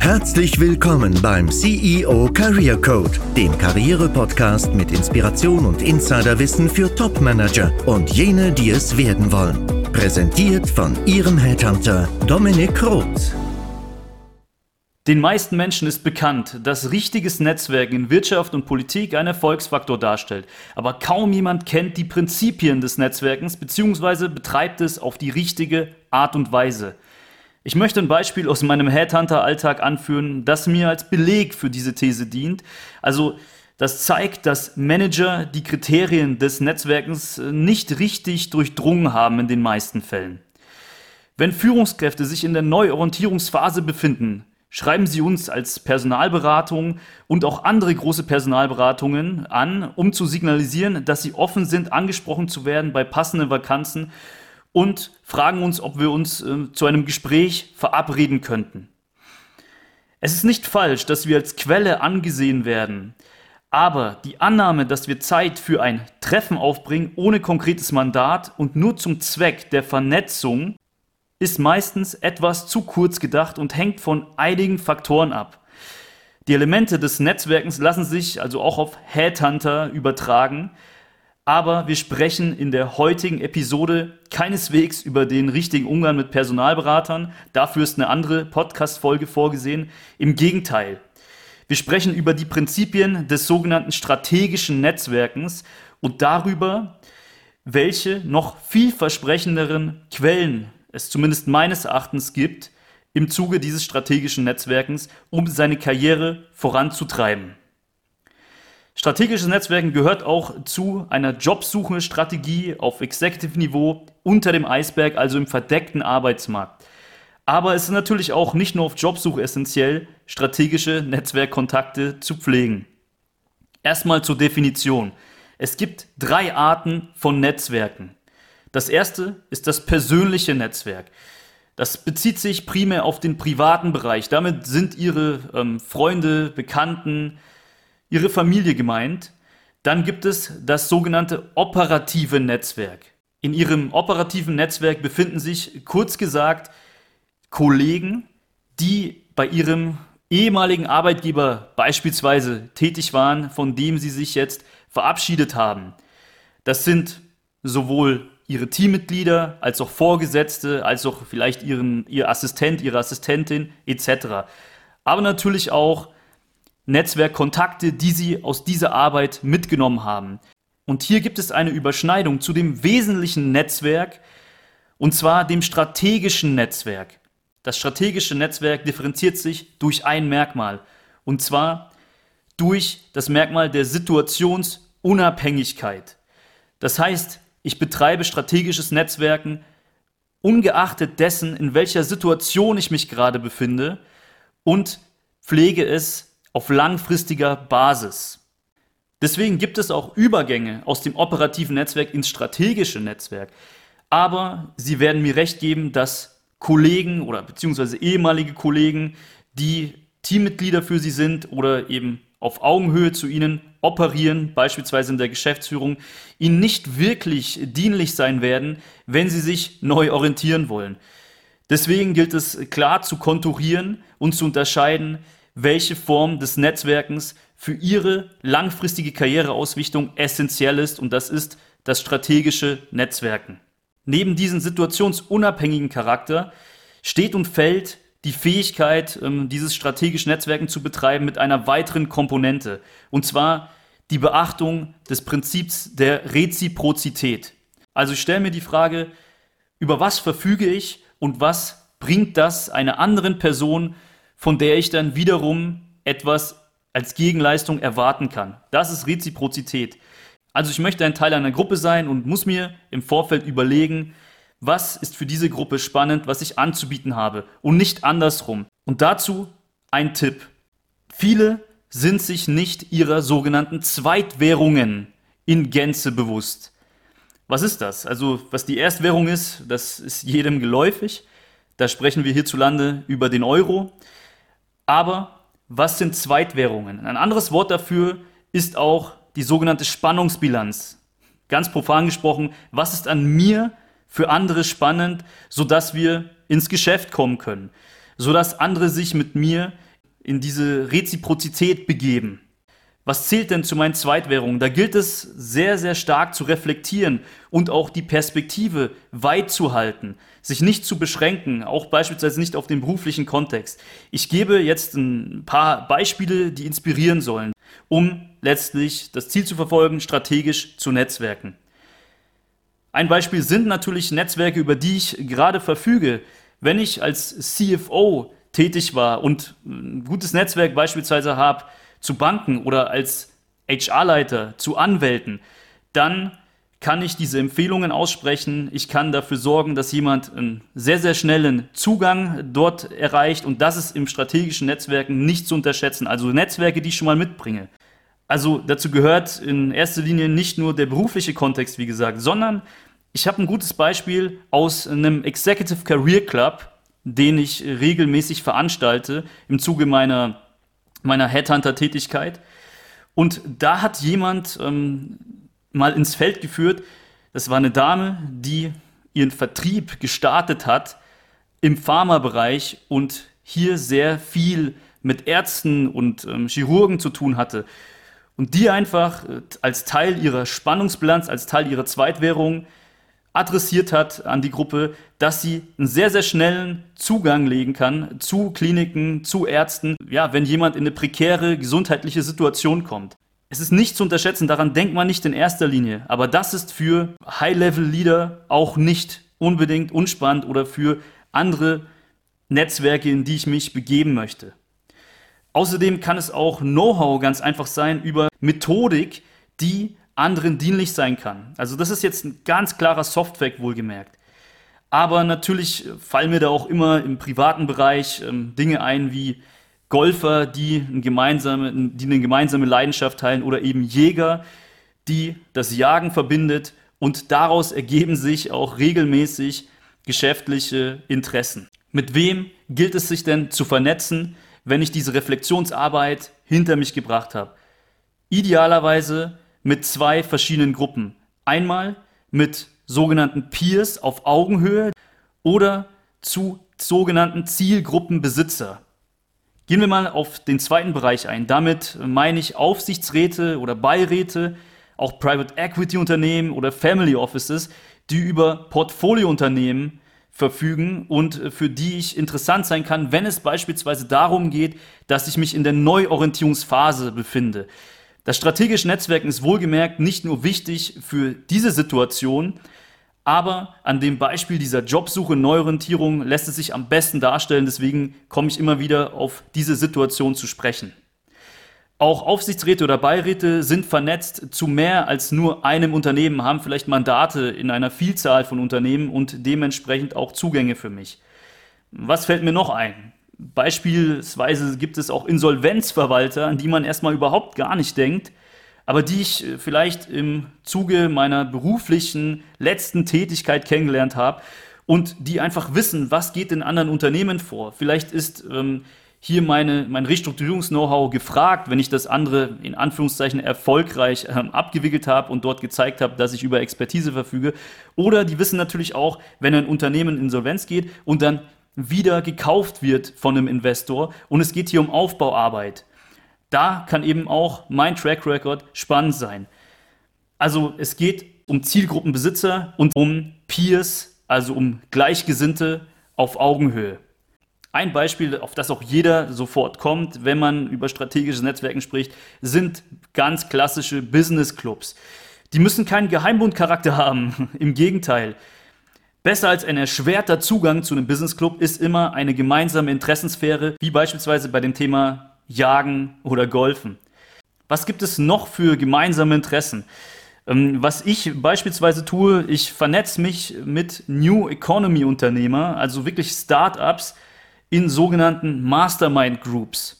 Herzlich willkommen beim CEO Career Code, dem Karriere-Podcast mit Inspiration und Insiderwissen für Top-Manager und jene, die es werden wollen. Präsentiert von Ihrem Headhunter Dominik Roth. Den meisten Menschen ist bekannt, dass richtiges Netzwerken in Wirtschaft und Politik ein Erfolgsfaktor darstellt. Aber kaum jemand kennt die Prinzipien des Netzwerkens bzw. betreibt es auf die richtige Art und Weise. Ich möchte ein Beispiel aus meinem Headhunter-Alltag anführen, das mir als Beleg für diese These dient. Also das zeigt, dass Manager die Kriterien des Netzwerkens nicht richtig durchdrungen haben in den meisten Fällen. Wenn Führungskräfte sich in der Neuorientierungsphase befinden, schreiben Sie uns als Personalberatung und auch andere große Personalberatungen an, um zu signalisieren, dass Sie offen sind, angesprochen zu werden bei passenden Vakanzen und fragen uns, ob wir uns äh, zu einem Gespräch verabreden könnten. Es ist nicht falsch, dass wir als Quelle angesehen werden, aber die Annahme, dass wir Zeit für ein Treffen aufbringen ohne konkretes Mandat und nur zum Zweck der Vernetzung ist meistens etwas zu kurz gedacht und hängt von einigen Faktoren ab. Die Elemente des Netzwerkens lassen sich also auch auf Headhunter übertragen, aber wir sprechen in der heutigen Episode keineswegs über den richtigen Umgang mit Personalberatern. Dafür ist eine andere Podcast-Folge vorgesehen. Im Gegenteil. Wir sprechen über die Prinzipien des sogenannten strategischen Netzwerkens und darüber, welche noch vielversprechenderen Quellen es zumindest meines Erachtens gibt, im Zuge dieses strategischen Netzwerkens, um seine Karriere voranzutreiben. Strategisches Netzwerken gehört auch zu einer Jobsuche-Strategie auf Executive-Niveau unter dem Eisberg, also im verdeckten Arbeitsmarkt. Aber es ist natürlich auch nicht nur auf Jobsuche essentiell, strategische Netzwerkkontakte zu pflegen. Erstmal zur Definition. Es gibt drei Arten von Netzwerken. Das erste ist das persönliche Netzwerk. Das bezieht sich primär auf den privaten Bereich. Damit sind Ihre ähm, Freunde, Bekannten, Ihre Familie gemeint. Dann gibt es das sogenannte operative Netzwerk. In Ihrem operativen Netzwerk befinden sich, kurz gesagt, Kollegen, die bei Ihrem ehemaligen Arbeitgeber beispielsweise tätig waren, von dem Sie sich jetzt verabschiedet haben. Das sind sowohl ihre Teammitglieder, als auch Vorgesetzte, als auch vielleicht ihren, ihr Assistent, ihre Assistentin etc. Aber natürlich auch Netzwerkkontakte, die sie aus dieser Arbeit mitgenommen haben. Und hier gibt es eine Überschneidung zu dem wesentlichen Netzwerk, und zwar dem strategischen Netzwerk. Das strategische Netzwerk differenziert sich durch ein Merkmal, und zwar durch das Merkmal der Situationsunabhängigkeit. Das heißt, ich betreibe strategisches Netzwerken, ungeachtet dessen, in welcher Situation ich mich gerade befinde und pflege es auf langfristiger Basis. Deswegen gibt es auch Übergänge aus dem operativen Netzwerk ins strategische Netzwerk. Aber Sie werden mir recht geben, dass Kollegen oder beziehungsweise ehemalige Kollegen, die Teammitglieder für Sie sind oder eben auf Augenhöhe zu ihnen operieren, beispielsweise in der Geschäftsführung, ihnen nicht wirklich dienlich sein werden, wenn sie sich neu orientieren wollen. Deswegen gilt es klar zu konturieren und zu unterscheiden, welche Form des Netzwerkens für ihre langfristige Karriereausrichtung essentiell ist und das ist das strategische Netzwerken. Neben diesem situationsunabhängigen Charakter steht und fällt die Fähigkeit, ähm, dieses strategische Netzwerken zu betreiben mit einer weiteren Komponente. Und zwar die Beachtung des Prinzips der Reziprozität. Also ich stelle mir die Frage, über was verfüge ich und was bringt das einer anderen Person, von der ich dann wiederum etwas als Gegenleistung erwarten kann. Das ist Reziprozität. Also ich möchte ein Teil einer Gruppe sein und muss mir im Vorfeld überlegen, was ist für diese Gruppe spannend, was ich anzubieten habe und nicht andersrum. Und dazu ein Tipp. Viele sind sich nicht ihrer sogenannten Zweitwährungen in Gänze bewusst. Was ist das? Also was die Erstwährung ist, das ist jedem geläufig. Da sprechen wir hierzulande über den Euro. Aber was sind Zweitwährungen? Ein anderes Wort dafür ist auch die sogenannte Spannungsbilanz. Ganz profan gesprochen, was ist an mir für andere spannend, sodass wir ins Geschäft kommen können. sodass andere sich mit mir in diese Reziprozität begeben. Was zählt denn zu meinen Zweitwährungen? Da gilt es sehr, sehr stark zu reflektieren und auch die Perspektive weit zu halten, sich nicht zu beschränken, auch beispielsweise nicht auf den beruflichen Kontext. Ich gebe jetzt ein paar Beispiele, die inspirieren sollen, um letztlich das Ziel zu verfolgen, strategisch zu netzwerken. Ein Beispiel sind natürlich Netzwerke, über die ich gerade verfüge. Wenn ich als CFO tätig war und ein gutes Netzwerk beispielsweise habe, zu Banken oder als HR-Leiter zu Anwälten, dann kann ich diese Empfehlungen aussprechen. Ich kann dafür sorgen, dass jemand einen sehr, sehr schnellen Zugang dort erreicht. Und das ist im strategischen Netzwerken nicht zu unterschätzen. Also Netzwerke, die ich schon mal mitbringe. Also dazu gehört in erster Linie nicht nur der berufliche Kontext, wie gesagt, sondern ich habe ein gutes Beispiel aus einem Executive Career Club, den ich regelmäßig veranstalte im Zuge meiner meiner Headhunter-Tätigkeit. Und da hat jemand ähm, mal ins Feld geführt, das war eine Dame, die ihren Vertrieb gestartet hat im Pharmabereich und hier sehr viel mit Ärzten und ähm, Chirurgen zu tun hatte. Und die einfach äh, als Teil ihrer Spannungsbilanz, als Teil ihrer Zweitwährung adressiert hat an die Gruppe, dass sie einen sehr, sehr schnellen Zugang legen kann zu Kliniken, zu Ärzten, ja, wenn jemand in eine prekäre gesundheitliche Situation kommt. Es ist nicht zu unterschätzen, daran denkt man nicht in erster Linie, aber das ist für High-Level-Leader auch nicht unbedingt unspannend oder für andere Netzwerke, in die ich mich begeben möchte. Außerdem kann es auch Know-how ganz einfach sein über Methodik, die anderen dienlich sein kann. Also das ist jetzt ein ganz klarer Softfact wohlgemerkt. Aber natürlich fallen mir da auch immer im privaten Bereich ähm, Dinge ein wie Golfer, die, ein gemeinsame, die eine gemeinsame Leidenschaft teilen oder eben Jäger, die das Jagen verbindet und daraus ergeben sich auch regelmäßig geschäftliche Interessen. Mit wem gilt es sich denn zu vernetzen, wenn ich diese Reflexionsarbeit hinter mich gebracht habe? Idealerweise mit zwei verschiedenen Gruppen. Einmal mit sogenannten Peers auf Augenhöhe oder zu sogenannten Zielgruppenbesitzer. Gehen wir mal auf den zweiten Bereich ein. Damit meine ich Aufsichtsräte oder Beiräte, auch Private Equity Unternehmen oder Family Offices, die über Portfoliounternehmen verfügen und für die ich interessant sein kann, wenn es beispielsweise darum geht, dass ich mich in der Neuorientierungsphase befinde. Das strategische Netzwerken ist wohlgemerkt nicht nur wichtig für diese Situation, aber an dem Beispiel dieser Jobsuche, Neuorientierung lässt es sich am besten darstellen. Deswegen komme ich immer wieder auf diese Situation zu sprechen. Auch Aufsichtsräte oder Beiräte sind vernetzt zu mehr als nur einem Unternehmen, haben vielleicht Mandate in einer Vielzahl von Unternehmen und dementsprechend auch Zugänge für mich. Was fällt mir noch ein? Beispielsweise gibt es auch Insolvenzverwalter, an die man erstmal überhaupt gar nicht denkt, aber die ich äh, vielleicht im Zuge meiner beruflichen letzten Tätigkeit kennengelernt habe und die einfach wissen, was geht in anderen Unternehmen vor. Vielleicht ist ähm, hier meine, mein Restrukturierungs-Know-how gefragt, wenn ich das andere in Anführungszeichen erfolgreich ähm, abgewickelt habe und dort gezeigt habe, dass ich über Expertise verfüge. Oder die wissen natürlich auch, wenn ein Unternehmen in Insolvenz geht und dann wieder gekauft wird von einem Investor und es geht hier um Aufbauarbeit. Da kann eben auch mein Track Record spannend sein. Also es geht um Zielgruppenbesitzer und um Peers, also um Gleichgesinnte auf Augenhöhe. Ein Beispiel, auf das auch jeder sofort kommt, wenn man über strategische Netzwerken spricht, sind ganz klassische Business Clubs. Die müssen keinen Geheimbundcharakter haben, im Gegenteil. Besser als ein erschwerter Zugang zu einem Business Club ist immer eine gemeinsame Interessensphäre, wie beispielsweise bei dem Thema Jagen oder Golfen. Was gibt es noch für gemeinsame Interessen? Ähm, was ich beispielsweise tue, ich vernetze mich mit New Economy Unternehmer, also wirklich Startups in sogenannten Mastermind Groups.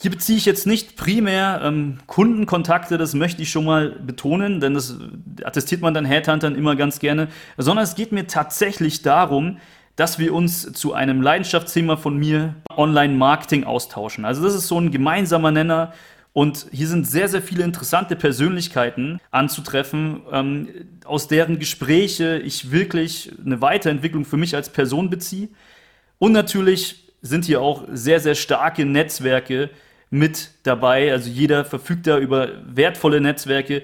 Hier beziehe ich jetzt nicht primär ähm, Kundenkontakte, das möchte ich schon mal betonen, denn das attestiert man dann Headhuntern immer ganz gerne, sondern es geht mir tatsächlich darum, dass wir uns zu einem Leidenschaftsthema von mir Online-Marketing austauschen. Also das ist so ein gemeinsamer Nenner und hier sind sehr, sehr viele interessante Persönlichkeiten anzutreffen, ähm, aus deren Gespräche ich wirklich eine Weiterentwicklung für mich als Person beziehe. Und natürlich sind hier auch sehr, sehr starke Netzwerke mit dabei. Also jeder verfügt da über wertvolle Netzwerke,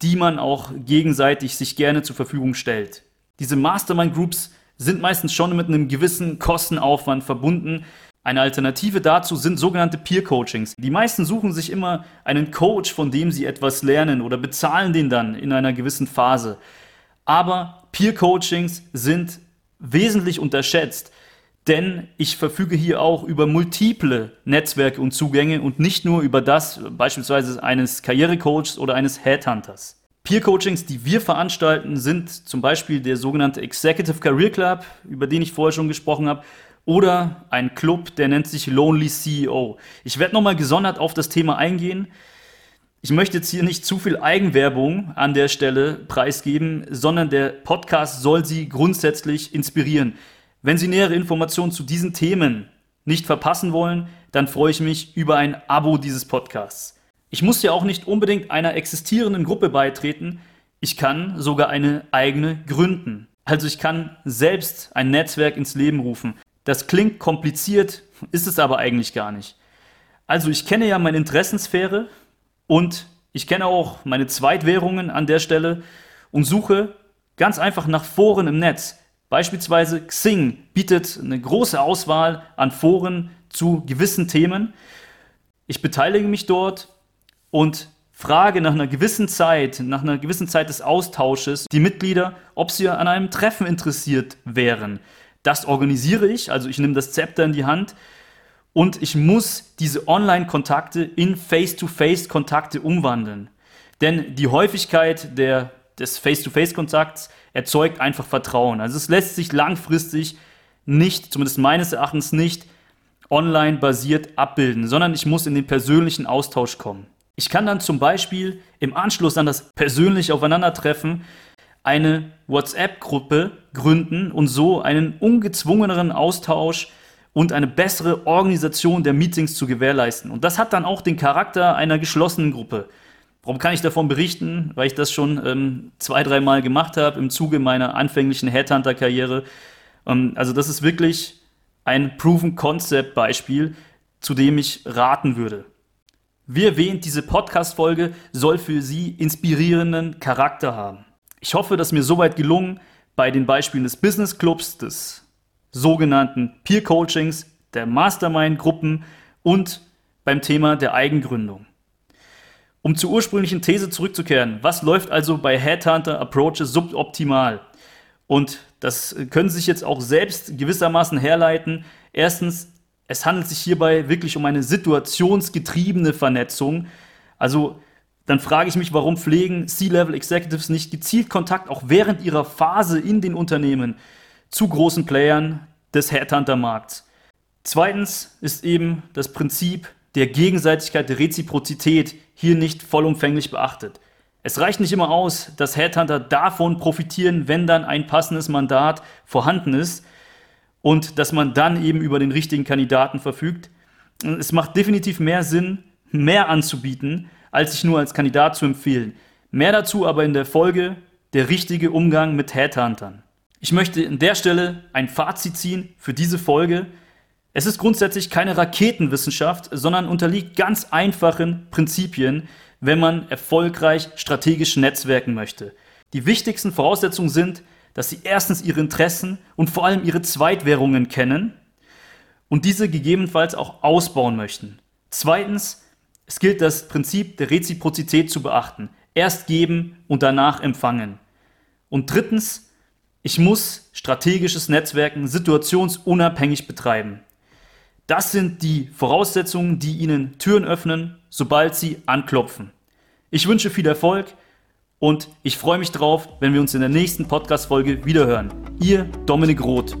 die man auch gegenseitig sich gerne zur Verfügung stellt. Diese Mastermind Groups sind meistens schon mit einem gewissen Kostenaufwand verbunden. Eine Alternative dazu sind sogenannte Peer Coachings. Die meisten suchen sich immer einen Coach, von dem sie etwas lernen oder bezahlen den dann in einer gewissen Phase. Aber Peer Coachings sind wesentlich unterschätzt, denn ich verfüge hier auch über multiple Netzwerke und Zugänge und nicht nur über das beispielsweise eines Karrierecoachs oder eines Headhunters. Peer-Coachings, die wir veranstalten, sind zum Beispiel der sogenannte Executive Career Club, über den ich vorher schon gesprochen habe, oder ein Club, der nennt sich Lonely CEO. Ich werde nochmal gesondert auf das Thema eingehen. Ich möchte jetzt hier nicht zu viel Eigenwerbung an der Stelle preisgeben, sondern der Podcast soll Sie grundsätzlich inspirieren. Wenn Sie nähere Informationen zu diesen Themen nicht verpassen wollen, dann freue ich mich über ein Abo dieses Podcasts. Ich muss ja auch nicht unbedingt einer existierenden Gruppe beitreten, ich kann sogar eine eigene gründen. Also ich kann selbst ein Netzwerk ins Leben rufen. Das klingt kompliziert, ist es aber eigentlich gar nicht. Also ich kenne ja meine Interessensphäre und ich kenne auch meine Zweitwährungen an der Stelle und suche ganz einfach nach Foren im Netz. Beispielsweise Xing bietet eine große Auswahl an Foren zu gewissen Themen. Ich beteilige mich dort und frage nach einer gewissen Zeit, nach einer gewissen Zeit des Austausches die Mitglieder, ob sie an einem Treffen interessiert wären. Das organisiere ich, also ich nehme das Zepter in die Hand und ich muss diese Online-Kontakte in Face-to-Face-Kontakte umwandeln. Denn die Häufigkeit der, des Face-to-Face-Kontakts erzeugt einfach Vertrauen. Also es lässt sich langfristig nicht, zumindest meines Erachtens nicht, online basiert abbilden, sondern ich muss in den persönlichen Austausch kommen. Ich kann dann zum Beispiel im Anschluss an das persönliche Aufeinandertreffen eine WhatsApp-Gruppe gründen und so einen ungezwungeneren Austausch und eine bessere Organisation der Meetings zu gewährleisten. Und das hat dann auch den Charakter einer geschlossenen Gruppe. Warum kann ich davon berichten? Weil ich das schon ähm, zwei, dreimal gemacht habe im Zuge meiner anfänglichen Headhunter-Karriere. Ähm, also das ist wirklich ein Proven Concept Beispiel, zu dem ich raten würde. Wie erwähnt, diese Podcast-Folge soll für Sie inspirierenden Charakter haben. Ich hoffe, dass mir soweit gelungen, bei den Beispielen des Business Clubs, des sogenannten Peer Coachings, der Mastermind-Gruppen und beim Thema der Eigengründung. Um zur ursprünglichen These zurückzukehren, was läuft also bei Headhunter Approaches suboptimal? Und das können Sie sich jetzt auch selbst gewissermaßen herleiten. Erstens es handelt sich hierbei wirklich um eine situationsgetriebene Vernetzung. Also dann frage ich mich, warum pflegen C-Level Executives nicht gezielt Kontakt auch während ihrer Phase in den Unternehmen zu großen Playern des Headhunter-Markts. Zweitens ist eben das Prinzip der Gegenseitigkeit, der Reziprozität hier nicht vollumfänglich beachtet. Es reicht nicht immer aus, dass Headhunter davon profitieren, wenn dann ein passendes Mandat vorhanden ist, und dass man dann eben über den richtigen Kandidaten verfügt. Es macht definitiv mehr Sinn, mehr anzubieten, als sich nur als Kandidat zu empfehlen. Mehr dazu aber in der Folge der richtige Umgang mit Headhuntern. Ich möchte an der Stelle ein Fazit ziehen für diese Folge. Es ist grundsätzlich keine Raketenwissenschaft, sondern unterliegt ganz einfachen Prinzipien, wenn man erfolgreich strategisch netzwerken möchte. Die wichtigsten Voraussetzungen sind, dass sie erstens ihre Interessen und vor allem ihre Zweitwährungen kennen und diese gegebenenfalls auch ausbauen möchten. Zweitens, es gilt das Prinzip der Reziprozität zu beachten. Erst geben und danach empfangen. Und drittens, ich muss strategisches Netzwerken situationsunabhängig betreiben. Das sind die Voraussetzungen, die Ihnen Türen öffnen, sobald Sie anklopfen. Ich wünsche viel Erfolg und ich freue mich drauf, wenn wir uns in der nächsten Podcast-Folge wiederhören. Ihr Dominik Roth.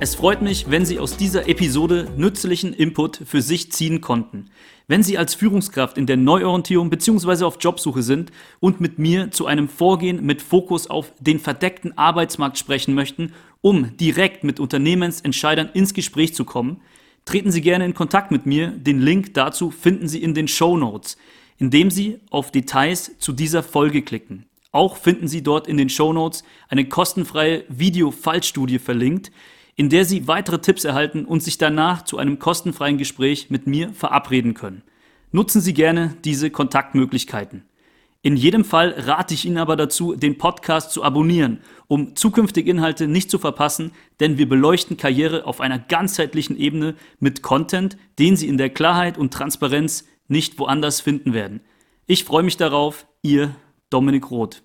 Es freut mich, wenn Sie aus dieser Episode nützlichen Input für sich ziehen konnten. Wenn Sie als Führungskraft in der Neuorientierung bzw. auf Jobsuche sind und mit mir zu einem Vorgehen mit Fokus auf den verdeckten Arbeitsmarkt sprechen möchten, um direkt mit Unternehmensentscheidern ins Gespräch zu kommen, treten Sie gerne in Kontakt mit mir. Den Link dazu finden Sie in den Show Notes indem Sie auf Details zu dieser Folge klicken. Auch finden Sie dort in den Show Notes eine kostenfreie Video-Fallstudie verlinkt, in der Sie weitere Tipps erhalten und sich danach zu einem kostenfreien Gespräch mit mir verabreden können. Nutzen Sie gerne diese Kontaktmöglichkeiten. In jedem Fall rate ich Ihnen aber dazu, den Podcast zu abonnieren, um zukünftige Inhalte nicht zu verpassen, denn wir beleuchten Karriere auf einer ganzheitlichen Ebene mit Content, den Sie in der Klarheit und Transparenz nicht woanders finden werden. Ich freue mich darauf, Ihr Dominik Roth.